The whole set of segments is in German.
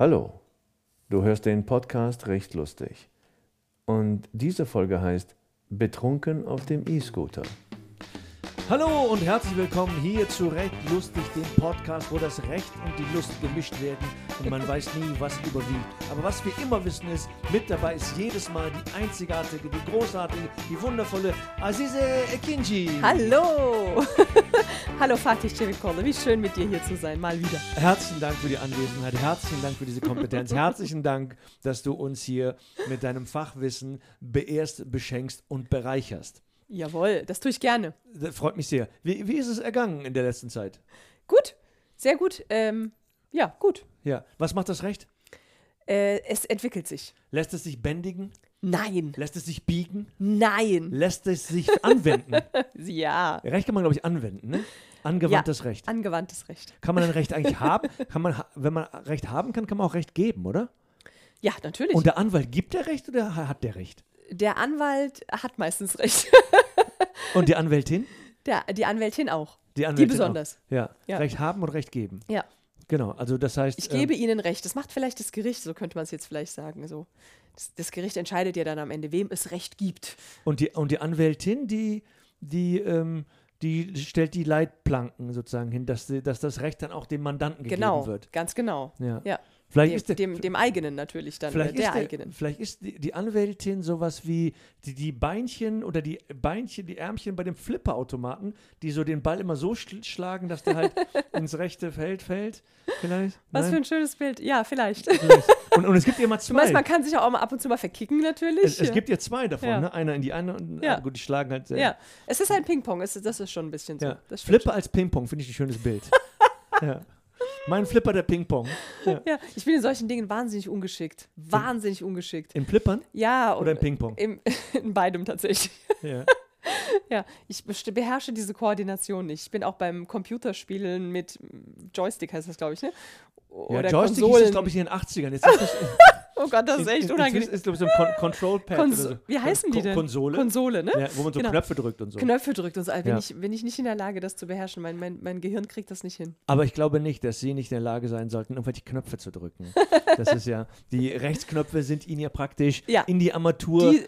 Hallo, du hörst den Podcast Recht Lustig. Und diese Folge heißt Betrunken auf dem E-Scooter. Hallo und herzlich willkommen hier zu Recht Lustig, dem Podcast, wo das Recht und die Lust gemischt werden und man weiß nie, was überwiegt. Aber was wir immer wissen ist, mit dabei ist jedes Mal die einzigartige, die großartige, die wundervolle Azize Ekinji. Hallo! Hallo Fatih Cevikoğlu, wie schön mit dir hier zu sein, mal wieder. Herzlichen Dank für die Anwesenheit, herzlichen Dank für diese Kompetenz, herzlichen Dank, dass du uns hier mit deinem Fachwissen beehrst, beschenkst und bereicherst. Jawohl, das tue ich gerne. Das freut mich sehr. Wie, wie ist es ergangen in der letzten Zeit? Gut, sehr gut. Ähm, ja, gut. Ja, was macht das Recht? Äh, es entwickelt sich. Lässt es sich bändigen? Nein, Lässt es sich biegen? nein. Lässt es sich anwenden? Ja, Recht kann man, glaube ich, anwenden, ne? Angewandtes Recht. angewandtes Recht. Kann man ein Recht eigentlich haben? Kann man, wenn man Recht haben kann, kann man auch Recht geben, oder? Ja, natürlich. Und der Anwalt gibt der Recht oder ha- hat der Recht? der Anwalt hat meistens Recht. Und die Anwältin? Der, die Anwältin auch. Die, Die Anwältin besonders. Auch. Ja. Ja. Recht haben und Recht geben. Ja, Genau. Also das heißt. ich gebe ähm, Ihnen Recht. Das macht vielleicht das Gericht, so könnte man es jetzt vielleicht sagen. So. Das, das Gericht entscheidet ja dann am Ende, wem es Recht gibt. und, die, und die Anwältin, die, die, ähm, die stellt die Leitplanken sozusagen hin, dass, sie- dass das Recht dann auch dem Mandanten gegeben Genau, wird. ganz genau. Ja. Ja. Vielleicht Dem, ist der, dem, dem eigenen natürlich dann, Vielleicht der der, eigenen. vielleicht ist die, die Anwältin sowas wie die, die Beinchen oder die Beinchen, die Ärmchen bei dem Flipperautomaten, die so den Ball immer so schl schlagen, dass der halt ins rechte Feld fällt. Vielleicht? Was für Nein? ein schönes Bild. Ja, vielleicht. Vielleicht. Und, und es gibt ja immer Du meinst, zwei. man kann sich auch mal ab und zu mal verkicken, natürlich. Es, es gibt ja zwei davon, Ja. ne? Einer in die eine und Ja. ah, gut, die schlagen halt sehr. ja, es ist ein Ping-Pong. Das ist schon ein bisschen so. Ja. Flipper als Ping-Pong, finde ich ein schönes Bild. ja. Mein Flipper der Ping-Pong. Ja. Ja, ich bin in solchen Dingen wahnsinnig ungeschickt. Wahnsinnig ungeschickt. Im Flippern Ja. oder im Ping-Pong? In beidem tatsächlich. Ja. Ja, ich beherrsche diese Koordination nicht. Ich bin auch beim Computerspielen mit Joystick, heißt das, glaube ich, ne? Ja, Oder Joystick hieß Konsolen. es, glaube ich, in den 80ern. Jetzt ist es oh Gott, das ist echt in, unangenehm. Inzwischen ist, glaube ich, so ein Con Control-Pad Kons so. Wie heißen die Kon denn? Konsole. Konsole, ne? ja, wo man so Genau. Knöpfe drückt und so. Knöpfe drückt und so. Also Wenn, Ja. ich, wenn ich nicht in der Lage, das zu beherrschen, mein, mein, mein Gehirn kriegt das nicht hin. Aber ich glaube nicht, dass Sie nicht in der Lage sein sollten, irgendwelche Knöpfe zu drücken. Das ist ja, die Rechtsknöpfe sind Ihnen ja praktisch Ja. in die Armatur Die,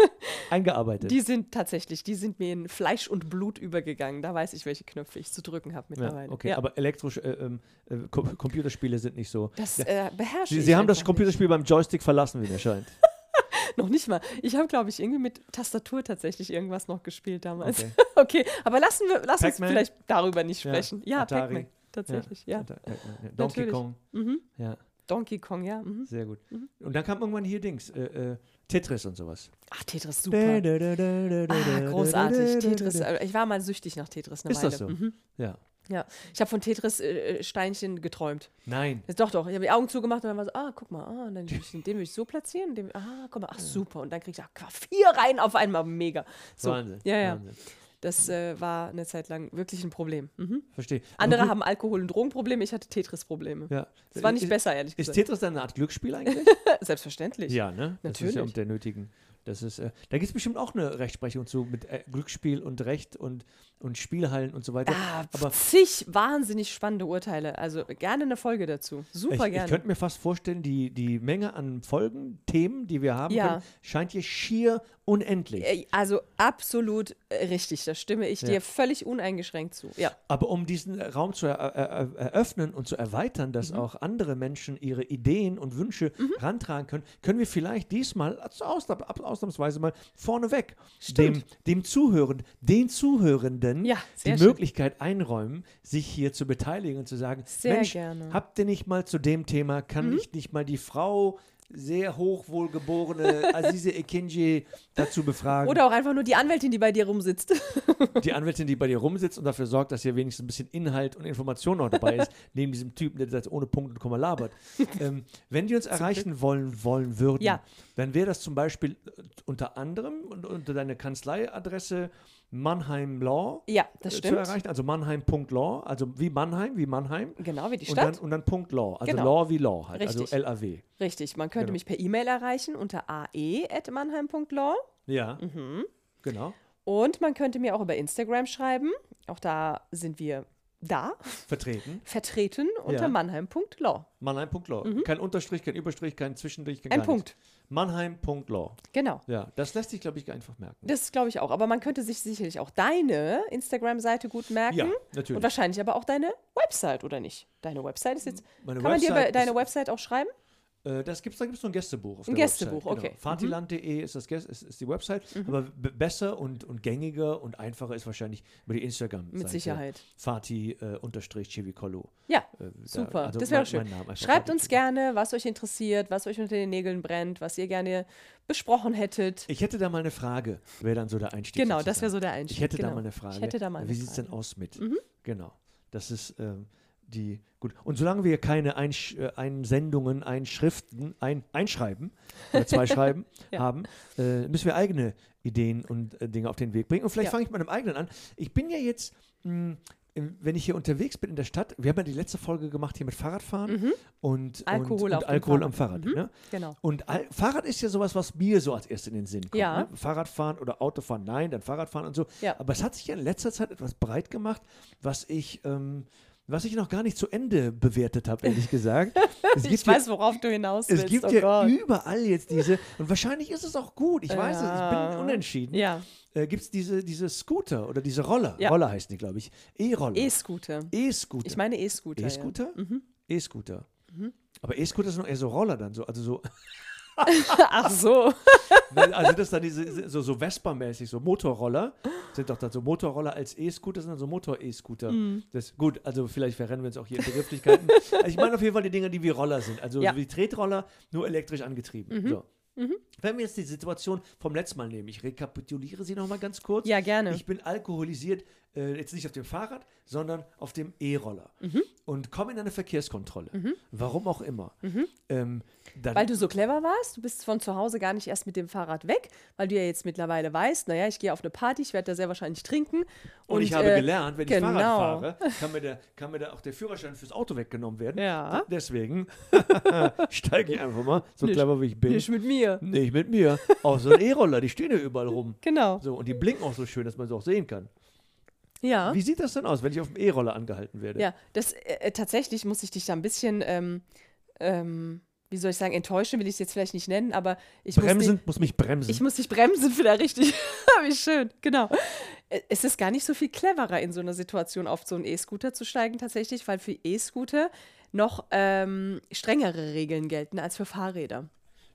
eingearbeitet. Die sind tatsächlich, die sind mir in Fleisch und Blut übergegangen. Da weiß ich, welche Knöpfe ich zu drücken habe ja, mittlerweile. okay, Ja. aber elektrisch, äh, ähm, äh, Co Computerspiele sind nicht so. das Ja. äh, beherrsche Sie, ich Sie haben das Computerspiel beim Joystick verlassen, wie mir scheint. nicht. Noch nicht mal. Ich habe, glaube ich, irgendwie mit Tastatur tatsächlich irgendwas noch gespielt damals. Okay. Okay, aber lassen wir, lass uns vielleicht darüber nicht Ja, sprechen. Ja, Atari. Pac-Man. Tatsächlich, ja. Ja. Donkey Natürlich. Kong. Mhm. Ja, Donkey Kong, ja. Mhm. sehr gut. Und dann kam irgendwann hier Dings, äh, äh, Tetris und sowas. Ach, Tetris, super. Ah, großartig. Tetris. Ist äh, Ich war mal süchtig nach Tetris eine das Weile. so? Mhm. Ja. Ja. Ich habe von Tetris-Steinchen geträumt. Nein. Doch, doch. Ich habe die Augen zugemacht und dann war so, ah, guck mal, ah, dann will ich, den will ich so platzieren. Den, ah, guck mal, ach, super. Und dann krieg ich ach, vier Reihen auf einmal, mega. So, Wahnsinn. Ja, ja. Wahnsinn. Das äh, war eine Zeit lang wirklich ein Problem. Mhm. Verstehe. Aber Andere haben Alkohol- und Drogenprobleme, ich hatte Tetris-Probleme. Ja. Das war nicht ist, besser, ehrlich Ist gesagt. Tetris dann eine Art Glücksspiel eigentlich? Selbstverständlich. ja, ne? Das ist ja Natürlich. um der nötigen. Das ist, äh, da gibt es bestimmt auch eine Rechtsprechung zu mit äh, Glücksspiel und Recht und, und Spielhallen und so weiter. Ah, Aber zig wahnsinnig spannende Urteile. Also gerne eine Folge dazu. Super ich, ich gerne. könnte mir fast vorstellen, die, die Menge an Folgen, Themen, die wir haben Ja. können, scheint hier schier unendlich. Äh, Also absolut äh, richtig, da stimme ich Ja. dir völlig uneingeschränkt zu. Ja. Aber um diesen Raum zu er er eröffnen und zu erweitern, Mhm. dass auch andere Menschen ihre Ideen und Wünsche rantragen können, können wir vielleicht diesmal Ausna ausnahmsweise mal vorneweg dem, dem Zuhören, den Zuhörenden Ja, die schön. Möglichkeit einräumen, sich hier zu beteiligen und zu sagen, Sehr Mensch, gerne. Mhm. habt ihr nicht mal zu dem Thema, kann ich nicht mal die Frau sehr hochwohlgeborene Azize Ekinji dazu befragen? Oder auch einfach nur die Anwältin, die bei dir rumsitzt. die Anwältin, die bei dir rumsitzt und dafür sorgt, dass hier wenigstens ein bisschen Inhalt und Information noch dabei ist, neben diesem Typen, der das ohne Punkt und Komma labert. ähm, wenn die uns erreichen wollen, wollen würden, Ja. dann wäre das zum Beispiel äh, unter anderem und unter deine Kanzleiadresse Mannheim Law Ja, das äh, zu stimmt. erreichen, also Mannheim.law, also wie Mannheim, wie Mannheim. Genau, wie die Und dann, Stadt. und dann Punkt Law, also Genau. Law wie Law halt, Richtig. also LAW. Richtig, man könnte Genau. mich per E-Mail erreichen unter ae.mannheim.law Ja, Mhm. genau. und man könnte mir auch über Instagram schreiben. Auch da sind wir da vertreten. vertreten unter Ja. mannheim.law. Mannheim.law. Kein Unterstrich, kein Überstrich, kein Zwischendurch, kein Mhm. Ein Punkt. nichts. Mannheim.law. Genau. Ja, das lässt sich, glaube ich, einfach merken. Das glaube ich auch. Aber man könnte sich sicherlich auch deine Instagram-Seite gut merken. Ja, natürlich. Und wahrscheinlich aber auch deine Website, oder nicht? Deine Website ist jetzt. Meine kann man dir Website deine Website auch schreiben? Äh, das gibt's, da gibt es so ein Gästebuch. Auf Ein der Gästebuch, Website, okay. Mhm. Genau. Fatiland.de ist, das Gäst- ist, ist die Website. Aber b- besser und, und gängiger und einfacher ist wahrscheinlich über die Instagram. Mit Sicherheit. Fati äh, unterstrich. Ja, Äh, da- super. also das wäre schön. Schreibt uns gerne, was euch interessiert, was euch unter den Nägeln brennt, was ihr gerne besprochen hättet. Ich hätte da mal eine Frage. Wäre dann so der Einstieg. Genau, das sozusagen. wäre so der Einstieg. Ich hätte genau. da mal eine Frage. Ich hätte da mal Wie sieht es denn. Mhm. aus mit? Genau. Das ist ähm, die. Gut. Und solange wir keine Einsch äh, Einsendungen, Einschriften, ein Einschreiben oder zwei Schreiben Ja. haben, äh, müssen wir eigene Ideen und äh, Dinge auf den Weg bringen. Und vielleicht Ja. fange ich mit einem eigenen an. Ich bin ja jetzt. Mh, im- wenn ich hier unterwegs bin in der Stadt, wir haben ja die letzte Folge gemacht hier mit Fahrradfahren und, Mhm. Alkohol und, auf und dem Alkohol Fahrrad. am Fahrrad. Mhm. Ne? Genau. Und Al Fahrrad ist ja sowas, was mir so als erstes in den Sinn kommt. Ja. Ne? Fahrradfahren oder Autofahren, nein, dann Fahrradfahren und so. Ja. Aber es hat sich ja in letzter Zeit etwas breit gemacht, was ich, ähm, was ich noch gar nicht zu Ende bewertet habe, ehrlich gesagt. Es Ich weiß, ja, worauf du hinaus es willst. gibt oh ja Gott. überall jetzt diese, und wahrscheinlich ist es auch gut, ich weiß es, ich Ja. bin unentschieden. Ja, Äh, gibt es diese, diese Scooter oder diese Roller, Ja. Roller heißen die, glaube ich, E-Roller. E-Scooter. E-Scooter. Ich meine E-Scooter. E-Scooter? Mhm. E-Scooter. Aber E-Scooter sind noch eher so Roller dann, so, also so, Ja. Ach so. Also das dann diese, so, so Vespa-mäßig, so Motorroller, sind doch dann so Motorroller als E-Scooter, sind dann so Motor-E-Scooter. Mhm. Das Gut, also vielleicht verrennen wir uns auch hier in Begrifflichkeiten. also ich meine auf jeden Fall die Dinger, die wie Roller sind, also Ja. Mhm. wie Tretroller, nur elektrisch angetrieben. So. Wenn wir jetzt die Situation vom letzten Mal nehmen, ich rekapituliere sie nochmal ganz kurz. Ja, gerne. Ich bin alkoholisiert, äh, jetzt nicht auf dem Fahrrad, sondern auf dem E-Roller Mhm. und komme in eine Verkehrskontrolle. Warum auch immer. Ähm, dann Weil du so clever warst, du bist von zu Hause gar nicht erst mit dem Fahrrad weg, weil du ja jetzt mittlerweile weißt, naja, ich gehe auf eine Party, ich werde da sehr wahrscheinlich trinken. Und, ich habe äh, gelernt, wenn ich genau. Fahrrad fahre, kann mir, der, kann mir da auch der Führerschein fürs Auto weggenommen werden. Ja. Deswegen steige ich einfach mal, so Nicht- clever wie ich bin, Nicht mit mir. nicht mit mir, auf so einen E-Roller. Die stehen ja überall rum. Genau. So, und die blinken auch so schön, dass man sie auch sehen kann. Ja. Wie sieht das denn aus, wenn ich auf dem E-Roller angehalten werde? Ja, das äh, äh, tatsächlich muss ich dich da ein bisschen, ähm, ähm, wie soll ich sagen, enttäuschen will ich es jetzt vielleicht nicht nennen, aber ich muss, Bremsen, dich, muss mich bremsen. ich muss dich bremsen wieder richtig. wie schön, genau. Äh, Es ist gar nicht so viel cleverer in so einer Situation auf so einen E-Scooter zu steigen tatsächlich, weil für E-Scooter noch ähm, strengere Regeln gelten als für Fahrräder.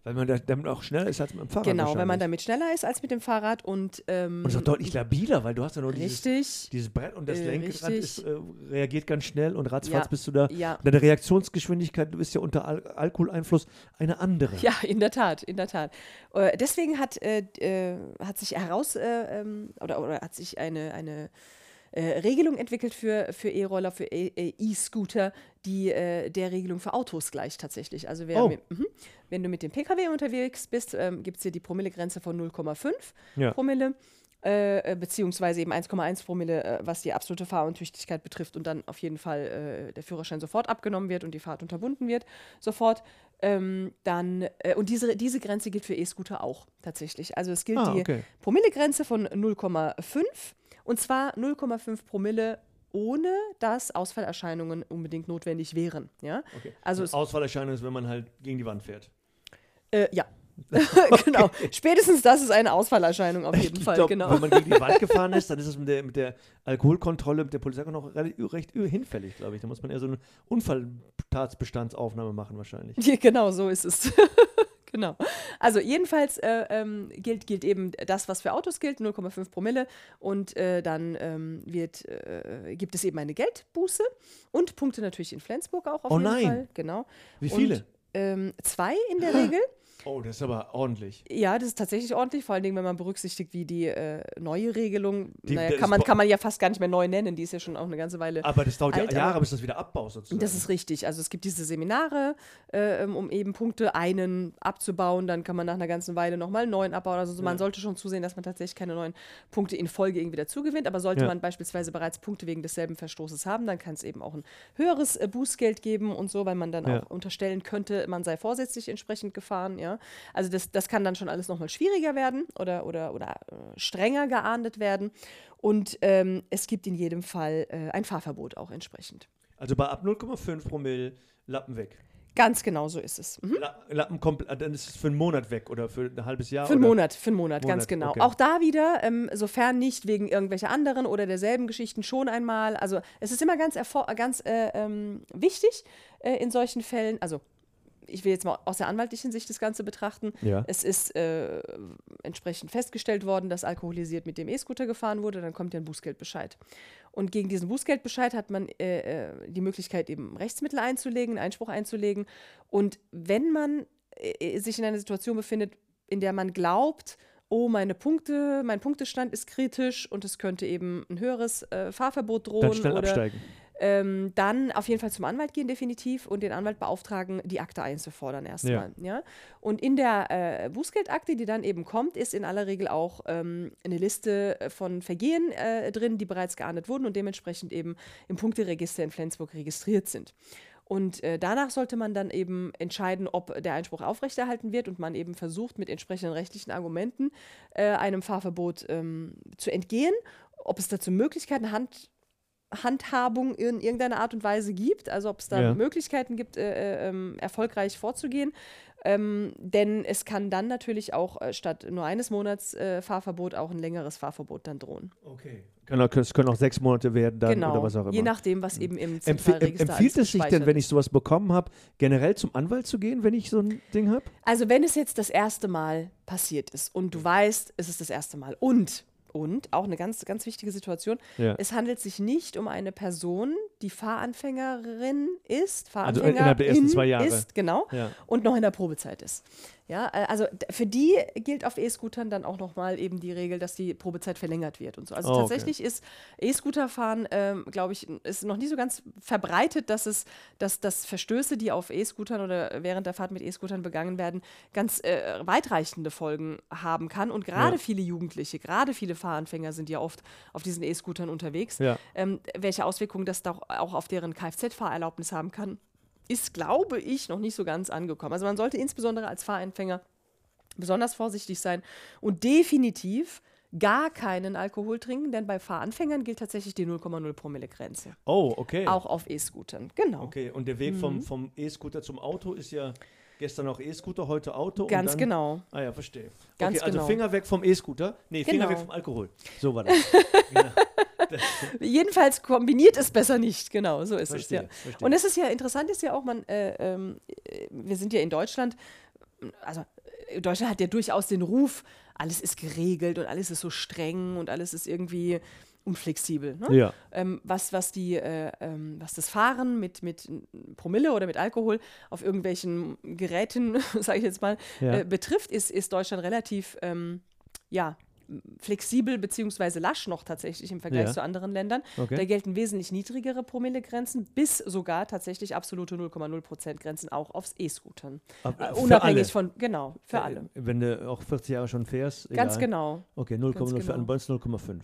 Weil man da, damit auch schneller ist als mit dem Fahrrad. Genau, wenn man damit schneller ist als mit dem Fahrrad und ähm, Und ist auch deutlich labiler, weil du hast ja nur dieses, richtig. dieses Brett und das Äh, Lenkrad ist, äh, reagiert ganz schnell und ratzfatz Ja, bist du da. ja. Deine Reaktionsgeschwindigkeit, du bist ja unter Al Alkoholeinfluss eine andere. Ja, in der Tat, in der Tat. Äh, deswegen hat, äh, äh, hat sich heraus äh, ähm, oder, oder hat sich eine, eine äh, Regelung entwickelt für, für E-Roller, für E- äh, E-Scooter, die äh, der Regelung für Autos gleicht tatsächlich. Also wer Oh. mit, mhm. wenn du mit dem Pkw unterwegs bist, ähm, gibt es hier die Promillegrenze von 0,5 Ja. Promille. Äh, äh, beziehungsweise eben 1,1 Promille, äh, was die absolute Fahruntüchtigkeit betrifft und dann auf jeden Fall äh, der Führerschein sofort abgenommen wird und die Fahrt unterbunden wird, sofort. Ähm, dann, äh, und diese, diese Grenze gilt für E-Scooter auch tatsächlich. Also es gilt Ah, die okay. Promillegrenze von 0,5 und zwar 0,5 Promille ohne dass Ausfallerscheinungen unbedingt notwendig wären. Ja? Okay. Also Ausfallerscheinung ist, wenn man halt gegen die Wand fährt. äh, ja. genau. Spätestens das ist eine Ausfallerscheinung auf jeden Ich Fall. glaub, genau. Wenn man gegen die Wand gefahren ist, dann ist es mit der, mit der Alkoholkontrolle, mit der Polizei auch noch recht, hinfällig, glaube ich. Da muss man eher so eine Unfalltatsbestandsaufnahme machen wahrscheinlich. Ja, genau, so ist es. genau. Also jedenfalls äh, ähm, gilt, gilt eben das, was für Autos gilt, 0,5 Promille. Und äh, dann ähm, wird, äh, gibt es eben eine Geldbuße und Punkte natürlich in Flensburg auch auf Oh jeden nein. Fall. Genau. Wie Und, viele? ähm, zwei in der Regel. Oh, das ist aber ordentlich. Ja, das ist tatsächlich ordentlich, vor allen Dingen, wenn man berücksichtigt, wie die äh, neue Regelung, Die- naja, kann man, kann man ja fast gar nicht mehr neu nennen, die ist ja schon auch eine ganze Weile Aber das dauert ja Alt, Jahre, aber- bis das wieder abbaut sozusagen. Das ist richtig. Also es gibt diese Seminare, äh, ähm, um eben Punkte einen abzubauen. Dann kann man nach einer ganzen Weile nochmal einen neuen abbauen. Also so, man sollte schon zusehen, dass man tatsächlich keine neuen Punkte in Folge irgendwie dazu gewinnt. Aber sollte Ja. man beispielsweise bereits Punkte wegen desselben Verstoßes haben, dann kann es eben auch ein höheres äh, Bußgeld geben und so, weil man dann Ja. auch unterstellen könnte, man sei vorsätzlich entsprechend gefahren, ja. Also das, das kann dann schon alles nochmal schwieriger werden oder, oder, oder äh, strenger geahndet werden. Und ähm, es gibt in jedem Fall äh, ein Fahrverbot auch entsprechend. Also bei ab 0,5 Promille Lappen weg. Ganz genau so ist es. Mhm. La Lappen komplett, dann ist es für einen Monat weg oder für ein halbes Jahr? Für einen? Monat, für einen Monat, ganz Monat, genau. okay. Auch da wieder, ähm, sofern nicht wegen irgendwelcher anderen oder derselben Geschichten schon einmal. Also es ist immer ganz, ganz äh, ähm, wichtig äh, in solchen Fällen, also ich will jetzt mal aus der anwaltlichen Sicht das Ganze betrachten. Ja. Es ist äh, entsprechend festgestellt worden, dass alkoholisiert mit dem E-Scooter gefahren wurde, dann kommt ja ein Bußgeldbescheid. Und gegen diesen Bußgeldbescheid hat man äh, äh, die Möglichkeit, eben Rechtsmittel einzulegen, Einspruch einzulegen. Und wenn man äh, sich in einer Situation befindet, in der man glaubt, oh, meine Punkte, mein Punktestand ist kritisch und es könnte eben ein höheres äh, Fahrverbot drohen Dann schnell oder absteigen. Ähm, dann auf jeden Fall zum Anwalt gehen, definitiv, und den Anwalt beauftragen, die Akte einzufordern erstmal. Ja. Und in der äh, Bußgeldakte, die dann eben kommt, ist in aller Regel auch ähm, eine Liste von Vergehen äh, drin, die bereits geahndet wurden und dementsprechend eben im Punkteregister in Flensburg registriert sind. Und äh, danach sollte man dann eben entscheiden, ob der Einspruch aufrechterhalten wird und man eben versucht, mit entsprechenden rechtlichen Argumenten äh, einem Fahrverbot ähm, zu entgehen. Ob es dazu Möglichkeiten, Hand, Handhabung in irgendeiner Art und Weise gibt, also ob es da Ja. Möglichkeiten gibt, äh, äh, ähm, erfolgreich vorzugehen. Ähm, denn es kann dann natürlich auch äh, statt nur eines Monats äh, Fahrverbot auch ein längeres Fahrverbot dann drohen. Okay. Können auch, es können auch sechs Monate werden dann genau, oder was auch immer. je nachdem, was eben im Zentralregister empfiehlt alles es sich denn, wenn ich sowas bekommen habe, generell zum Anwalt zu gehen, wenn ich so ein Ding habe? Also wenn es jetzt das erste Mal passiert ist und du weißt, es ist das erste Mal und und auch eine ganz ganz wichtige Situation, Ja. es handelt sich nicht um eine Person, die Fahranfängerin ist, Also Fahranfängerin innerhalb der ersten zwei Jahre. ist, genau, Ja. und noch in der Probezeit ist. Ja, äh, also für die gilt auf E-Scootern dann auch nochmal eben die Regel, dass die Probezeit verlängert wird und so. Also Oh, okay. tatsächlich ist E-Scooter-Fahren, ähm, glaube ich, ist noch nie so ganz verbreitet, dass es, dass, dass Verstöße, die auf E-Scootern oder während der Fahrt mit E-Scootern begangen werden, ganz äh, weitreichende Folgen haben kann. Und gerade Ja. viele Jugendliche, gerade viele Fahranfänger sind ja oft auf diesen E-Scootern unterwegs. Ja. Ähm, welche Auswirkungen das doch auch auf deren Kfz-Fahrerlaubnis haben kann, ist, glaube ich, noch nicht so ganz angekommen. Also man sollte insbesondere als Fahranfänger besonders vorsichtig sein und definitiv gar keinen Alkohol trinken, denn bei Fahranfängern gilt tatsächlich die 0,0 Promille Grenze. Oh, okay. Auch auf E-Scootern. Genau. Okay, und der Weg vom, vom E-Scooter zum Auto ist ja gestern noch E-Scooter, heute Auto. Ganz dann, genau. Ah ja, verstehe. Ganz okay, also genau. Finger weg vom E-Scooter. Nee, Finger Genau. weg vom Alkohol. So war das. genau. Jedenfalls kombiniert es besser nicht, genau, so ist Verstehe, es ja. verstehe. Und es ist ja interessant, ist ja auch, man, äh, ähm, äh, wir sind ja in Deutschland, also äh, Deutschland hat ja durchaus den Ruf, alles ist geregelt und alles ist so streng und alles ist irgendwie unflexibel. Ne? Ja. ähm, was, was, die, äh, ähm, was das Fahren mit, mit Promille oder mit Alkohol auf irgendwelchen Geräten, sage ich jetzt mal, Ja. äh, betrifft, ist, ist Deutschland relativ ähm, ja, flexibel beziehungsweise lasch noch tatsächlich im Vergleich Ja. zu anderen Ländern. Okay. Da gelten wesentlich niedrigere Promillegrenzen, bis sogar tatsächlich absolute 0,0 Prozent Grenzen auch aufs E-Scootern. Äh, äh, für unabhängig von, genau, für alle. Wenn du auch 40 Jahre schon fährst. Ganz egal. genau. Okay, 0,0 Ganz für genau. alle, bei uns 0,5.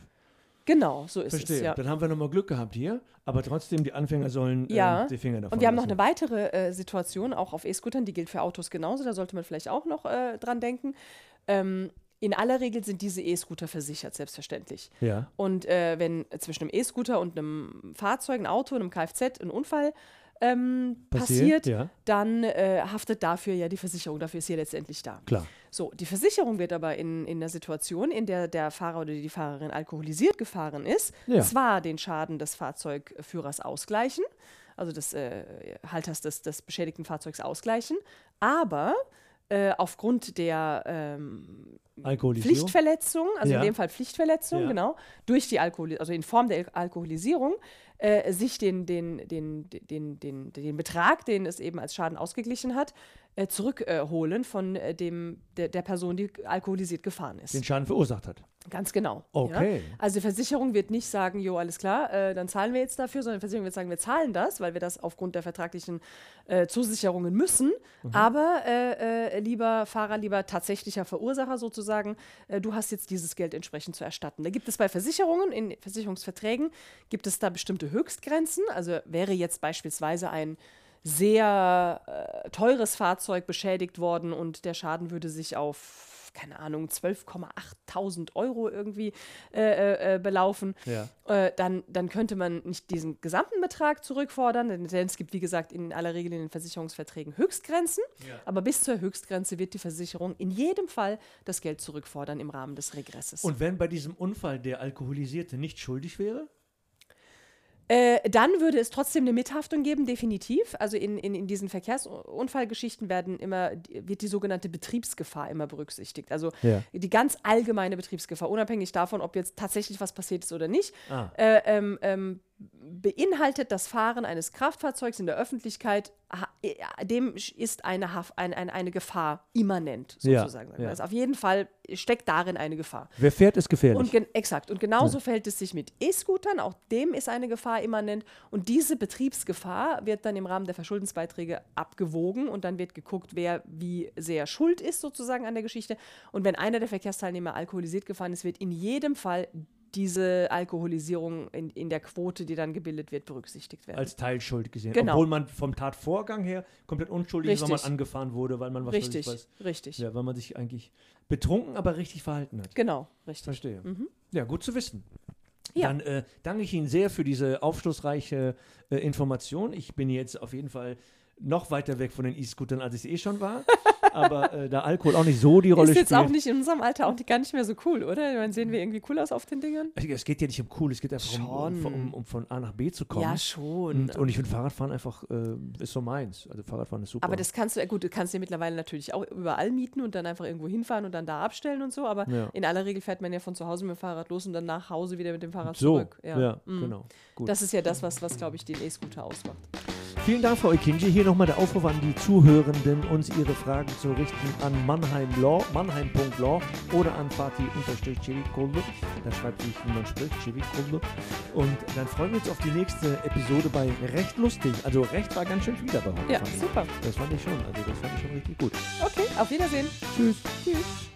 Genau, so ist Verstehe. es. Ja. Dann haben wir nochmal Glück gehabt hier, aber trotzdem, die Anfänger sollen äh, Ja. die Finger davon Und wir haben noch lassen. eine weitere äh, Situation, auch auf E-Scootern, die gilt für Autos genauso, da sollte man vielleicht auch noch äh, dran denken. Ähm, in aller Regel sind diese E-Scooter versichert, selbstverständlich. Ja. Und äh, wenn zwischen einem E-Scooter und einem Fahrzeug, einem Auto, einem Kfz ein Unfall ähm, Passiert, passiert, ja. dann äh, haftet dafür ja die Versicherung. Dafür ist sie letztendlich da. Klar. So, die Versicherung wird aber in, in der Situation, in der der Fahrer oder die Fahrerin alkoholisiert gefahren ist, Ja. zwar den Schaden des Fahrzeugführers ausgleichen, also des äh, Halters des, des beschädigten Fahrzeugs ausgleichen, aber äh, aufgrund der ähm. Pflichtverletzung, also Ja. in dem Fall Pflichtverletzung, Ja. genau, durch die Alkohol, also in Form der Al- Alkoholisierung, äh, sich den, den, den, den, den, den Betrag, den es eben als Schaden ausgeglichen hat, äh, zurückholen äh, von äh, dem, der, der Person, die alkoholisiert gefahren ist. Den Schaden verursacht hat. Ganz genau. Okay. Ja? Also die Versicherung wird nicht sagen, jo, alles klar, äh, dann zahlen wir jetzt dafür, sondern die Versicherung wird sagen, wir zahlen das, weil wir das aufgrund der vertraglichen äh, Zusicherungen müssen. Mhm. Aber äh, lieber Fahrer, lieber tatsächlicher Verursacher sozusagen, du hast jetzt dieses Geld entsprechend zu erstatten. Da gibt es bei Versicherungen, in Versicherungsverträgen, gibt es da bestimmte Höchstgrenzen. Also wäre jetzt beispielsweise ein sehr äh, teures Fahrzeug beschädigt worden und der Schaden würde sich auf keine Ahnung, 12,8.000 Euro irgendwie äh, äh, belaufen, Ja. äh, dann, dann könnte man nicht diesen gesamten Betrag zurückfordern, denn, denn es gibt, wie gesagt, in aller Regel in den Versicherungsverträgen Höchstgrenzen, aber bis zur Höchstgrenze wird die Versicherung in jedem Fall das Geld zurückfordern im Rahmen des Regresses. Und wenn bei diesem Unfall der Alkoholisierte nicht schuldig wäre? Äh, dann würde es trotzdem eine Mithaftung geben, definitiv. Also in, in, in diesen Verkehrsunfallgeschichten werden immer, wird die sogenannte Betriebsgefahr immer berücksichtigt. Also Ja. die ganz allgemeine Betriebsgefahr, unabhängig davon, ob jetzt tatsächlich was passiert ist oder nicht, Ah. äh, ähm, ähm, beinhaltet das Fahren eines Kraftfahrzeugs in der Öffentlichkeit, äh, dem ist eine, ein, ein, eine Gefahr immanent, Ja, sozusagen. sagen wir. ja. Also auf jeden Fall steckt darin eine Gefahr. Wer fährt, ist gefährlich. Und exakt. Und genauso verhält es sich mit E-Scootern. Auch dem ist eine Gefahr immanent. Und diese Betriebsgefahr wird dann im Rahmen der Verschuldensbeiträge abgewogen und dann wird geguckt, wer wie sehr schuld ist sozusagen an der Geschichte. Und wenn einer der Verkehrsteilnehmer alkoholisiert gefahren ist, wird in jedem Fall diese Alkoholisierung in, in der Quote, die dann gebildet wird, berücksichtigt werden. als Teilschuld gesehen. Genau. Obwohl man vom Tatvorgang her komplett unschuldig ist, weil man angefahren wurde, weil man was richtig, was. richtig. Ja, weil man sich eigentlich betrunken, aber richtig verhalten hat. Genau, richtig. Verstehe. Ja, gut zu wissen. Ja. Dann äh, danke ich Ihnen sehr für diese aufschlussreiche äh, Information. Ich bin jetzt auf jeden Fall noch weiter weg von den E-Scootern, als ich es eh schon war. Aber äh, da Alkohol auch nicht so die Rolle Ist jetzt spielt. auch nicht in unserem Alter auch nicht, gar nicht mehr so cool, oder? Ich meine, sehen wir irgendwie cool aus auf den Dingern? es geht ja nicht um cool, es geht einfach um, um, um, um von A nach B zu kommen. Ja, schon. Und, und ich finde Fahrradfahren einfach, äh, ist so meins. Also Fahrradfahren ist super. Aber das kannst du, ja gut, du kannst dir mittlerweile natürlich auch überall mieten und dann einfach irgendwo hinfahren und dann da abstellen und so, aber Ja. in aller Regel fährt man ja von zu Hause mit dem Fahrrad los und dann nach Hause wieder mit dem Fahrrad so, zurück. ja, Mhm. genau. Gut. Das ist ja das, was, was glaube ich, den E-Scooter ausmacht. Vielen Dank, Frau Ekinji. Hier nochmal der Aufruf an die Zuhörenden, uns ihre Fragen zu richten an Mannheim Law, mannheim.law oder an Fatih-Chevikullu. Da schreibt sich, wie man spricht, Chevikullu. Und dann freuen wir uns auf die nächste Episode bei Recht lustig. Also Recht war ganz schön viel dabei. Ja, super. Das fand ich schon. Also das fand ich schon richtig gut. Okay, auf Wiedersehen. Tschüss. Tschüss.